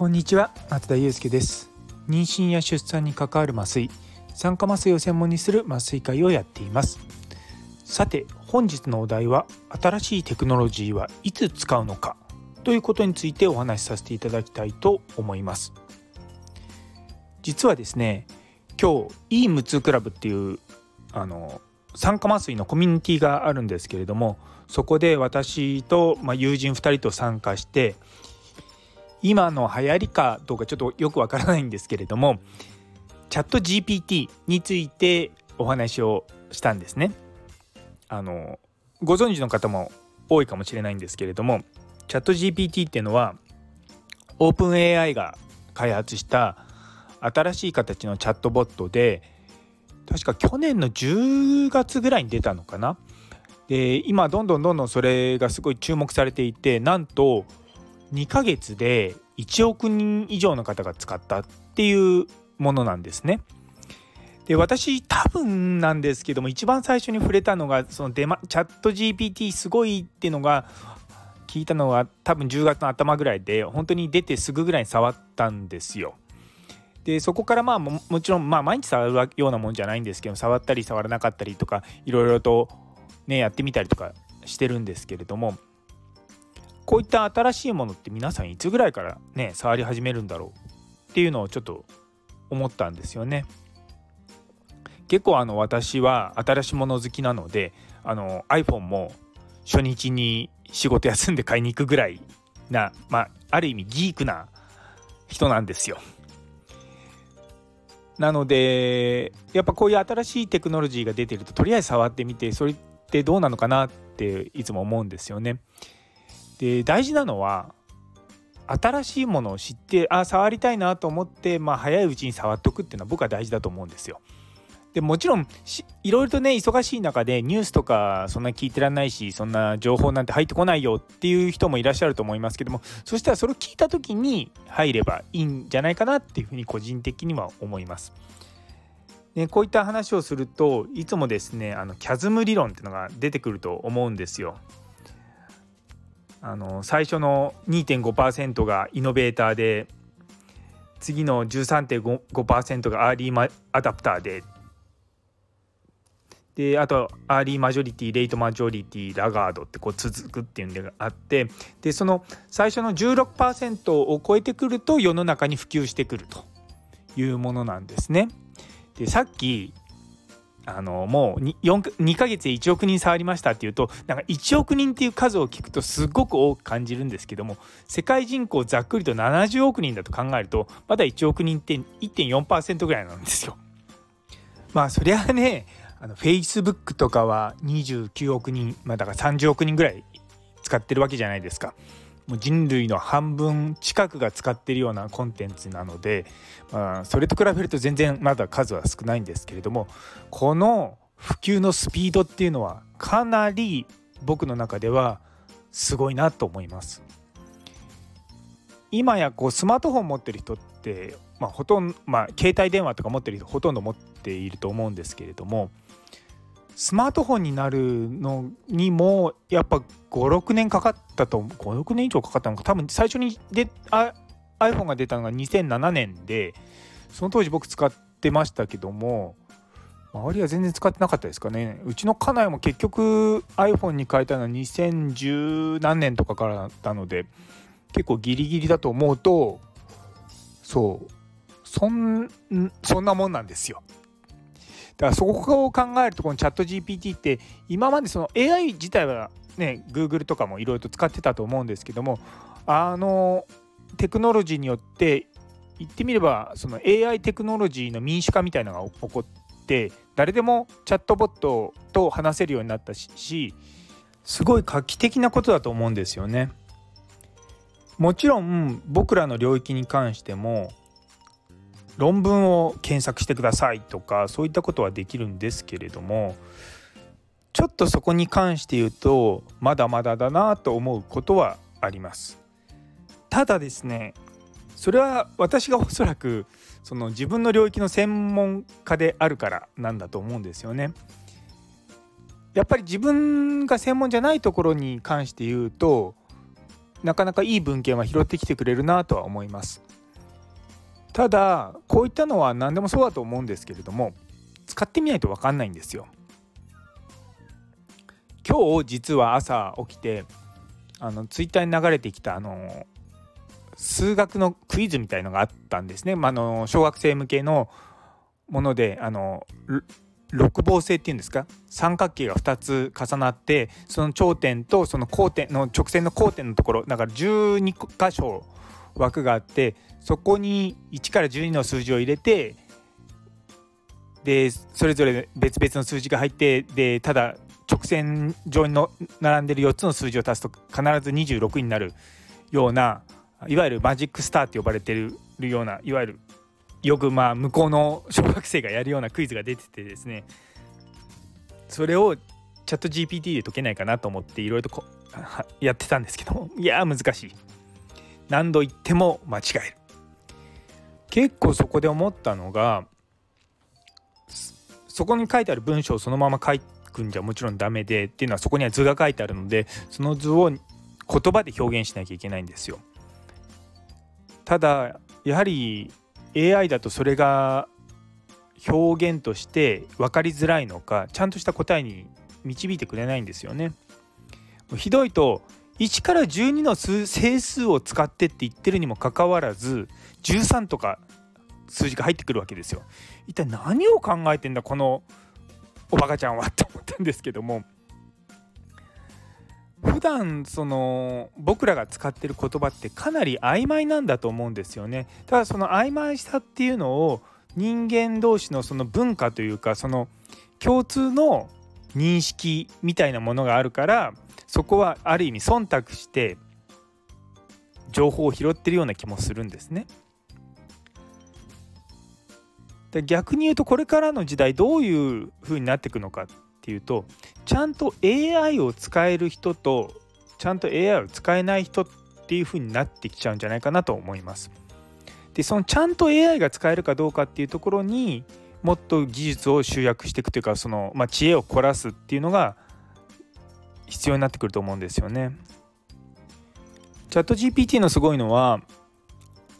こんにちは松田祐介です。妊娠や出産に関わる麻酔酸化麻酔を専門にする麻酔会をやっています。さて本日のお題は新しいテクノロジーはいつ使うのかということについてお話しさせていただきたいと思います。実はですね今日いい無痛クラブっていうあの酸化麻酔のコミュニティがあるんですけれどもそこで私と、まあ、友人2人と参加して今の流行りかどうかちょっとよくわからないんですけれどもチャット GPT についてお話をしたんですね。あのご存知の方も多いかもしれないんですけれどもチャット GPT っていうのはオープン AI が開発した新しい形のチャットボットで確か去年の10月ぐらいに出たのかな。で今どんどんどんどんそれがすごい注目されていてなんと2ヶ月で1億人以上の方が使ったっていうものなんですね。で私多分なんですけども一番最初に触れたのがそのデマチャット GPT すごいっていうのが聞いたのは多分10月の頭ぐらいで本当に出てすぐぐらいに触ったんですよ。でそこからまあもちろんまあ毎日触るようなもんじゃないんですけど触ったり触らなかったりとかいろいろとねやってみたりとかしてるんですけれどもこういった新しいものって皆さんいつぐらいからね触り始めるんだろうっていうのをちょっと思ったんですよね。結構あの私は新しいもの好きなのであの iPhone も初日に仕事休んで買いに行くぐらいな、まあ、ある意味ギークな人なんですよ。なのでやっぱこういう新しいテクノロジーが出てるととりあえず触ってみてそれってどうなのかなっていつも思うんですよね。で大事なのは新しいものを知ってあ触りたいなと思って、まあ、早いうちに触っとくっていうのは僕は大事だと思うんですよ。でもちろんいろいろとね忙しい中でニュースとかそんな聞いてらんないしそんな情報なんて入ってこないよっていう人もいらっしゃると思いますけどもそしたらそれを聞いた時に入ればいいんじゃないかなっていうふうに個人的には思います。でこういった話をするといつもですねあのキャズム理論っていうのが出てくると思うんですよ。あの最初の2.5%がイノベーターで次の13.5%がアーリーアダプターでであとアーリーマジョリティレイトマジョリティラガードってこう続くっていうのがあってでその最初の16%を超えてくると世の中に普及してくるというものなんですね。でさっきあのもう 2, 2ヶ月で1億人触りましたっていうとなんか1億人っていう数を聞くとすごく多く感じるんですけども世界人口ざっくりと70億人だと考えるとまだ1億人って1.4%ぐらいなんですよ。まあそりゃあねあの Facebook とかは29億人まあだから30億人ぐらい使ってるわけじゃないですか。もう人類の半分近くが使ってるようなコンテンツなので、まあ、それと比べると全然まだ数は少ないんですけれどもこの普及のスピードっていうのはかなり僕の中ではすごいなと思います。今やこうスマートフォン持ってる人って、まあ、ほとんど、まあ、携帯電話とか持ってる人ほとんど持っていると思うんですけれどもスマートフォンになるのにもやっぱ56年かかったと56年以上かかったのか。多分最初にであ iPhone が出たのが2007年でその当時僕使ってましたけども周りは全然使ってなかったですかね。うちの家内も結局 iPhone に変えたのは2010何年とかからだったので結構ギリギリだと思うとそうそんそんなもんなんですよ。だからそこを考えるとこのチャット GPT って今までその AI 自体はね Google とかもいろいろと使ってたと思うんですけどもあのテクノロジーによって言ってみればその AI テクノロジーの民主化みたいなのが起こって誰でもチャットボットと話せるようになったしすごい画期的なことだと思うんですよね。もちろん僕らの領域に関しても論文を検索してくださいとかそういったことはできるんですけれどもちょっとそこに関して言うとまだまだだなと思うことはあります。ただですねそれは私がおそらくその自分の領域の専門家であるからなんだと思うんですよね。やっぱり自分が専門じゃないところに関して言うとなかなかいい文献は拾ってきてくれるなとは思います。ただこういったのは何でもそうだと思うんですけれども使ってみないと分かんないんですよ。今日実は朝起きてあのツイッターに流れてきたあの数学のクイズみたいのがあったんですね、まあの小学生向けのものであの六芒星っていうんですか？三角形が2つ重なってその頂点とその交点の直線の交点のところだから12箇所枠があってそこに1から12の数字を入れてでそれぞれ別々の数字が入ってでただ直線上にの並んでる4つの数字を足すと必ず26になるようないわゆるマジックスターって呼ばれてるようないわゆるよくまあ向こうの小学生がやるようなクイズが出ててですね。それをチャット GPT で解けないかなと思っていろいろとやってたんですけどいや難しい。何度言っても間違える。結構そこで思ったのがそこに書いてある文章をそのまま書くんじゃもちろんダメでっていうのはそこには図が書いてあるのでその図を言葉で表現しなきゃいけないんですよ。ただやはり AI だとそれが表現として分かりづらいのかちゃんとした答えに導いてくれないんですよね。ひどいと1から12の数整数を使ってって言ってるにもかかわらず13とか数字が入ってくるわけですよ。一体何を考えてんだこのおバカちゃんはって思ったんですけども普段その僕らが使ってる言葉ってかなり曖昧なんだと思うんですよね。ただその曖昧さっていうのを人間同士のその文化というかその共通の認識みたいなものがあるからそこはある意味忖度して情報を拾ってるような気もするんですね。で逆に言うとこれからの時代どういう風になっていくのかっていうとちゃんと AI を使える人とちゃんと AI を使えない人っていう風になってきちゃうんじゃないかなと思います。でそのちゃんと AI が使えるかどうかっていうところにもっと技術を集約していくというかその、まあ、知恵を凝らすっていうのが必要になってくると思うんですよね。チャット GPT のすごいのは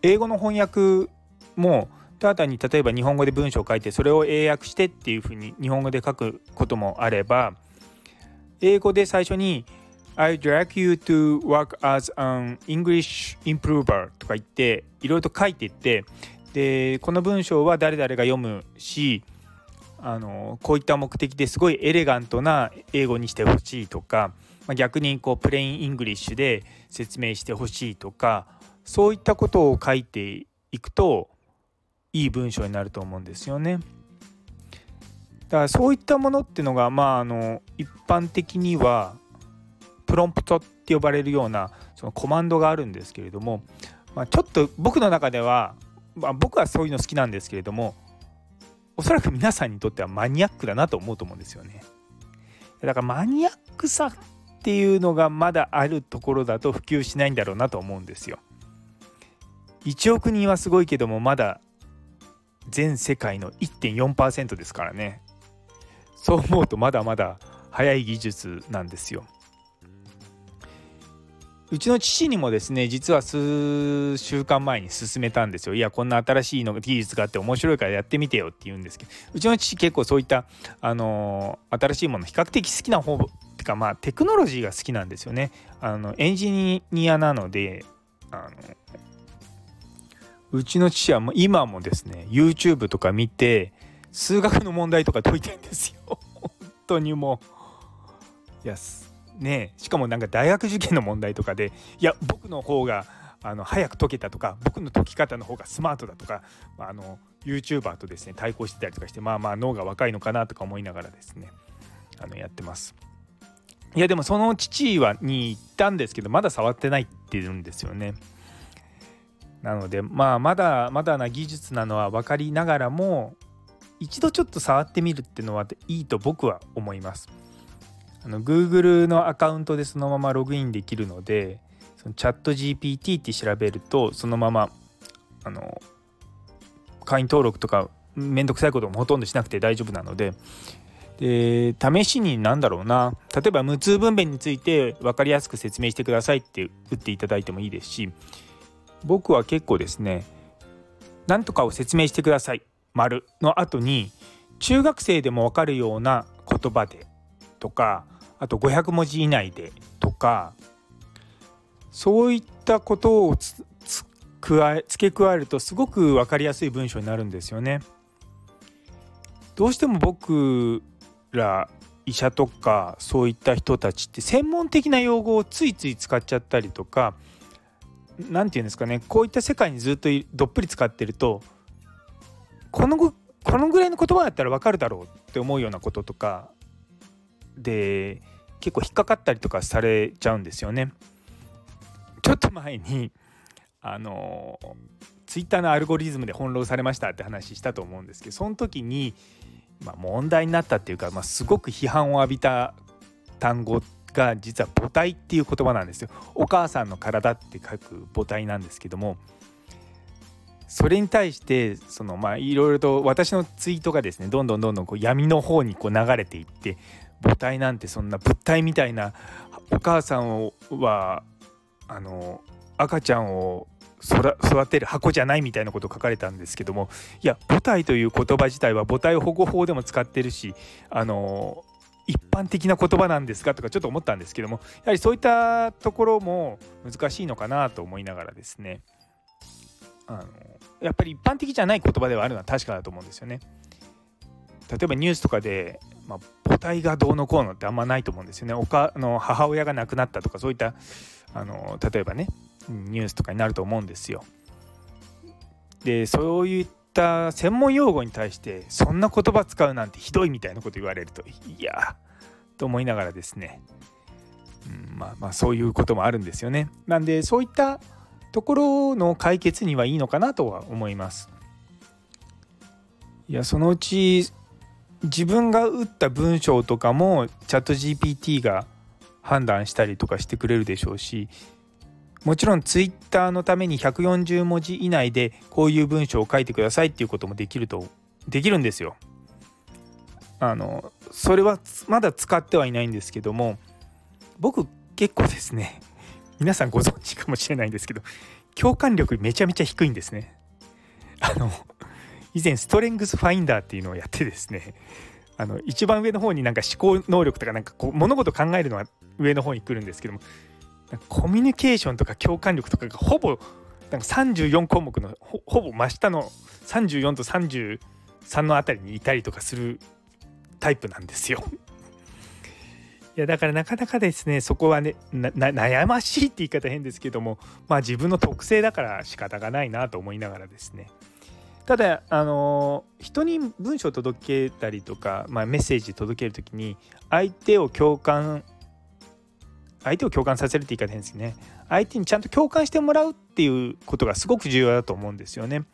英語の翻訳もただ単に例えば日本語で文章を書いてそれを英訳してっていうふうに日本語で書くこともあれば英語で最初に I direct you to work as an English improver とか言っていろいろと書いていってでこの文章は誰々が読むしあのこういった目的ですごいエレガントな英語にしてほしいとか、まあ、逆にこう plain English で説明してほしいとかそういったことを書いていくといい文章になると思うんですよね。だからそういったものっていうのがまああの一般的にはプロンプトって呼ばれるようなそのコマンドがあるんですけれども、まあ、ちょっと僕の中では、まあ、僕はそういうの好きなんですけれどもおそらく皆さんにとってはマニアックだなと思うと思うんですよね。だからマニアックさっていうのがまだあるところだと普及しないんだろうなと思うんですよ。1億人はすごいけどもまだ全世界の1.4%ですからねそう思うとまだまだ早い技術なんですよ。うちの父にもですね実は数週間前に勧めたんですよ。いやこんな新しいの技術があって面白いからやってみてよって言うんですけどうちの父結構そういったあの新しいもの比較的好きな方ってかまあテクノロジーが好きなんですよね。あのエンジニアなのであのうちの父はもう今もですね YouTube とか見て数学の問題とか解いてんですよ 本当にもういやねしかもなんか大学受験の問題とかでいや僕の方があの早く解けたとか僕の解き方の方がスマートだとか、まあ、あの YouTuber とですね対抗してたりとかしてまあまあ脳が若いのかなとか思いながらですねあのやってますいやでもその父はに行ったんですけどまだ触ってないって言うんですよねなのでまあまだまだな技術なのは分かりながらも一度ちょっと触ってみるっていうのはいいと僕は思います。あの Google のアカウントでそのままログインできるのでそのチャット GPT って調べるとそのままあの会員登録とかめんどくさいこともほとんどしなくて大丈夫なのでで試しに何だろうな。例えば無痛分娩について分かりやすく説明してくださいって打っていただいてもいいですし僕は結構ですね何とかを説明してください丸の後に中学生でも分かるような言葉でとかあと500文字以内でとかそういったことを加え付け加えるとすごく分かりやすい文章になるんですよね。どうしても僕ら医者とかそういった人たちって専門的な用語をついつい使っちゃったりとか何て言うんですかねこういった世界にずっとどっぷり使ってるとこのこのぐらいの言葉だったら分かるだろうって思うようなこととかで結構引っかかったりとかされちゃうんですよね。ちょっと前にあのツイッターのアルゴリズムで翻弄されましたって話したと思うんですけどその時に、まあ、問題になったっていうか、まあ、すごく批判を浴びた単語が実は母体っていう言葉なんですよ。お母さんの体って書く母体なんですけどもそれに対してそのまあいろいろと私のツイートがですねどんどんどんどんこう闇の方にこう流れていって母体なんてそんな物体みたいなお母さんはあの赤ちゃんを育てる箱じゃないみたいなこと書かれたんですけどもいや母体という言葉自体は母体保護法でも使ってるしあの一般的な言葉なんですかとかちょっと思ったんですけどもやはりそういったところも難しいのかなと思いながらですねあのやっぱり一般的じゃない言葉ではあるのは確かだと思うんですよね。例えばニュースとかで、まあ、母体がどうのこうのってあんまないと思うんですよね。おかの母親が亡くなったとかそういったあの例えばねニュースとかになると思うんですよ。でそういった専門用語に対してそんな言葉使うなんてひどいみたいなこと言われるといやと思いながらですね、うん、まあまあそういうこともあるんですよね。なんでそういったところの解決にはいいのかなとは思います。いやそのうち自分が打った文章とかもチャット GPT が判断したりとかしてくれるでしょうしもちろんツイッターのために140文字以内でこういう文章を書いてくださいっていうこともできるとできるんですよ。あのそれはまだ使ってはいないんですけども僕結構ですね皆さんご存知かもしれないんですけど共感力めちゃめちゃ低いんですね。あの以前ストレングスファインダーっていうのをやってですね あの一番上の方になんか思考能力とかなんかこう物事考えるのは上の方に来るんですけどもコミュニケーションとか共感力とかがほぼなんか34項目のほぼ真下の34と33のあたりにいたりとかするタイプなんですよ。いやだからなかなかですねそこはね悩ましいって言い方変ですけどもまあ自分の特性だから仕方がないなと思いながらですねただあの人に文章を届けたりとか、まあ、メッセージ届ける時に相手を共感相手を共感させるって言い方変ですね相手にちゃんと共感してもらうっていうことがすごく重要だと思うんですよね。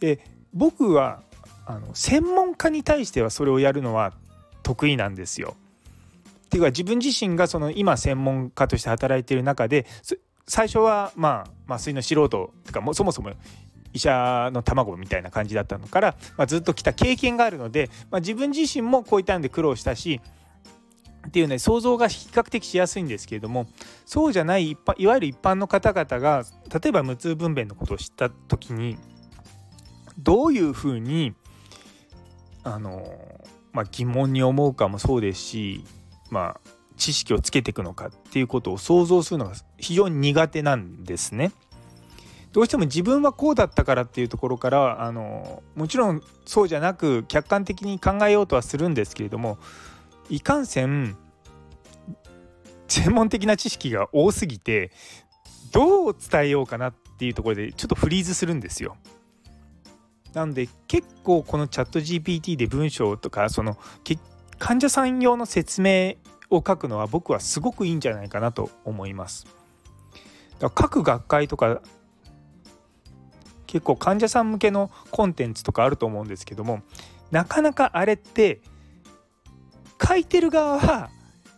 で僕はあの専門家に対してはそれをやるのは得意なんですよ。っていうか自分自身がその今専門家として働いている中で最初はまあ麻酔の素人とかもそもそも医者の卵みたいな感じだったのから、まあ、ずっと来た経験があるので、まあ、自分自身もこういったんで苦労したしっていうね想像が比較的しやすいんですけれどもそうじゃない一般いわゆる一般の方々が例えば無痛分娩のことを知った時にどういうふうにあの、まあ、疑問に思うかもそうですしまあ知識をつけていくのかっていうことを想像するのが非常に苦手なんですね。どうしても自分はこうだったからっていうところからあのもちろんそうじゃなく客観的に考えようとはするんですけれどもいかんせん専門的な知識が多すぎてどう伝えようかなっていうところでちょっとフリーズするんですよ。なので結構このチャット GPT で文章とかその患者さん用の説明を書くのは僕はすごくいいんじゃないかなと思います。だから各学会とか結構患者さん向けのコンテンツとかあると思うんですけどもなかなかあれって書いてる側は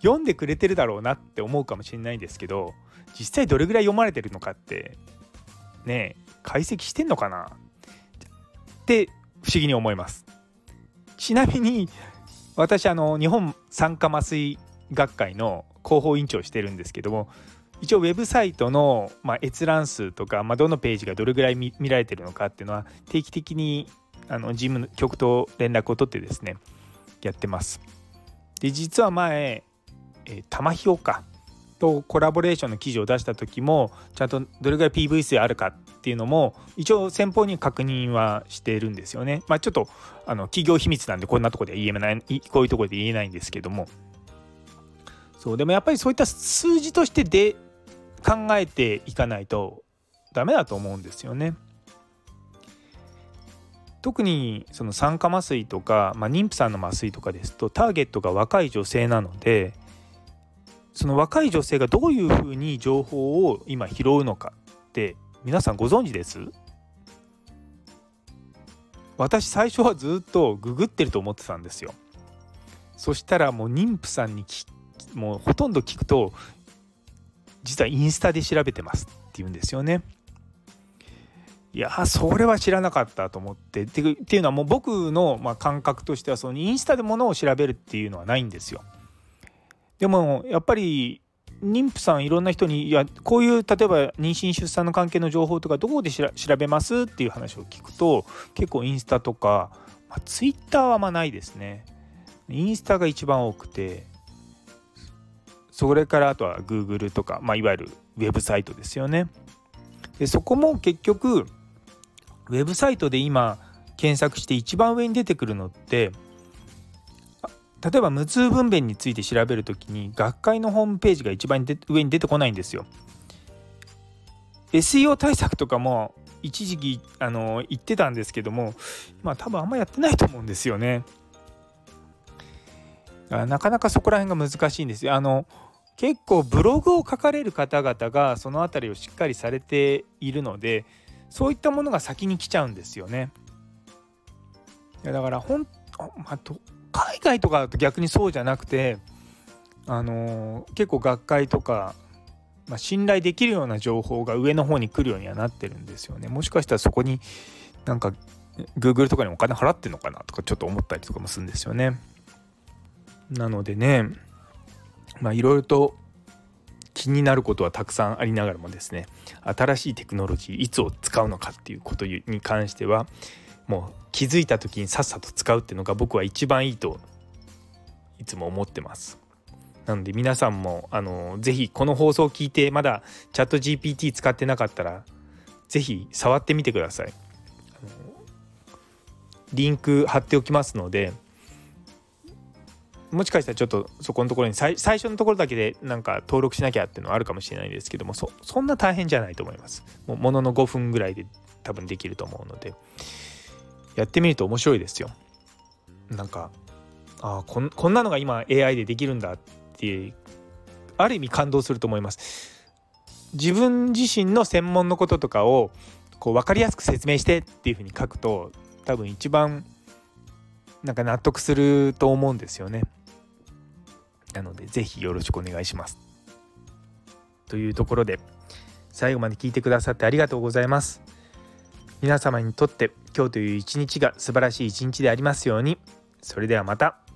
読んでくれてるだろうなって思うかもしれないんですけど実際どれぐらい読まれてるのかってね解析してんのかな？って不思議に思います。ちなみに私あの日本酸化麻酔学会の広報委員長をしてるんですけども一応ウェブサイトの、まあ、閲覧数とか、まあ、どのページがどれぐらい見られてるのかっていうのは定期的にあの事務局と連絡を取ってですねやってます。で実は前、えー、玉ひよかとコラボレーションの記事を出した時もちゃんとどれぐらい PV 数あるかっていうのも一応先方に確認はしてるんですよね。まあ、ちょっとあの企業秘密なんでこんなとこで言えないこういうところで言えないんですけどもそうでもやっぱりそういった数字としてで考えていかないとダメだと思うんですよね。特にその酸化麻酔とか、まあ、妊婦さんの麻酔とかですとターゲットが若い女性なのでその若い女性がどういうふうに情報を今拾うのかって皆さんご存知です？私最初はずっとググってると思ってたんですよそしたらもう妊婦さんにもうほとんど聞くと実はインスタで調べてますって言うんですよね。いやそれは知らなかったと思って。っていうのはもう僕のま感覚としてはそのインスタでものを調べるっていうのはないんですよ。でもやっぱり妊婦さんいろんな人にいやこういう例えば妊娠出産の関係の情報とかどこで調べますっていう話を聞くと結構インスタとか、まあ、ツイッターはあんまないですね。インスタが一番多くてそれからあとは Google とか、まあ、いわゆるウェブサイトですよねでそこも結局ウェブサイトで今検索して一番上に出てくるのって例えば無痛分娩について調べるときに学会のホームページが一番上に出てこないんですよ。SEO 対策とかも一時期あの言ってたんですけどもまあ多分あんまやってないと思うんですよね。なかなかそこら辺が難しいんですよ。あの結構ブログを書かれる方々がその辺りをしっかりされているのでそういったものが先に来ちゃうんですよね。いやだからほん、まあ、海外とかだと逆にそうじゃなくてあのー、結構学会とか、まあ、信頼できるような情報が上の方に来るようにはなってるんですよね。もしかしたらそこになんか Google とかにお金払ってんのかなとかちょっと思ったりとかもするんですよね。なのでねまあいろいろと気になることはたくさんありながらもですね新しいテクノロジーいつを使うのかっていうことに関してはもう気づいた時にさっさと使うっていうのが僕は一番いいといつも思ってます。なので皆さんもあのぜひこの放送を聞いてまだチャット GPT 使ってなかったらぜひ触ってみてください。リンク貼っておきますのでもしかしたらちょっとそこのところに最初のところだけでなんか登録しなきゃっていうのはあるかもしれないですけどもそんな大変じゃないと思います。もうものの5分ぐらいで多分できると思うので。やってみると面白いですよ。なんかあこんこんなのが今 AI でできるんだってある意味感動すると思います。自分自身の専門のこととかをこう分かりやすく説明してっていうふうに書くと多分一番なんか納得すると思うんですよね。なので是非よろしくお願いします。というところで最後まで聞いてくださってありがとうございます。皆様にとって今日という一日が素晴らしい一日でありますようにそれではまた。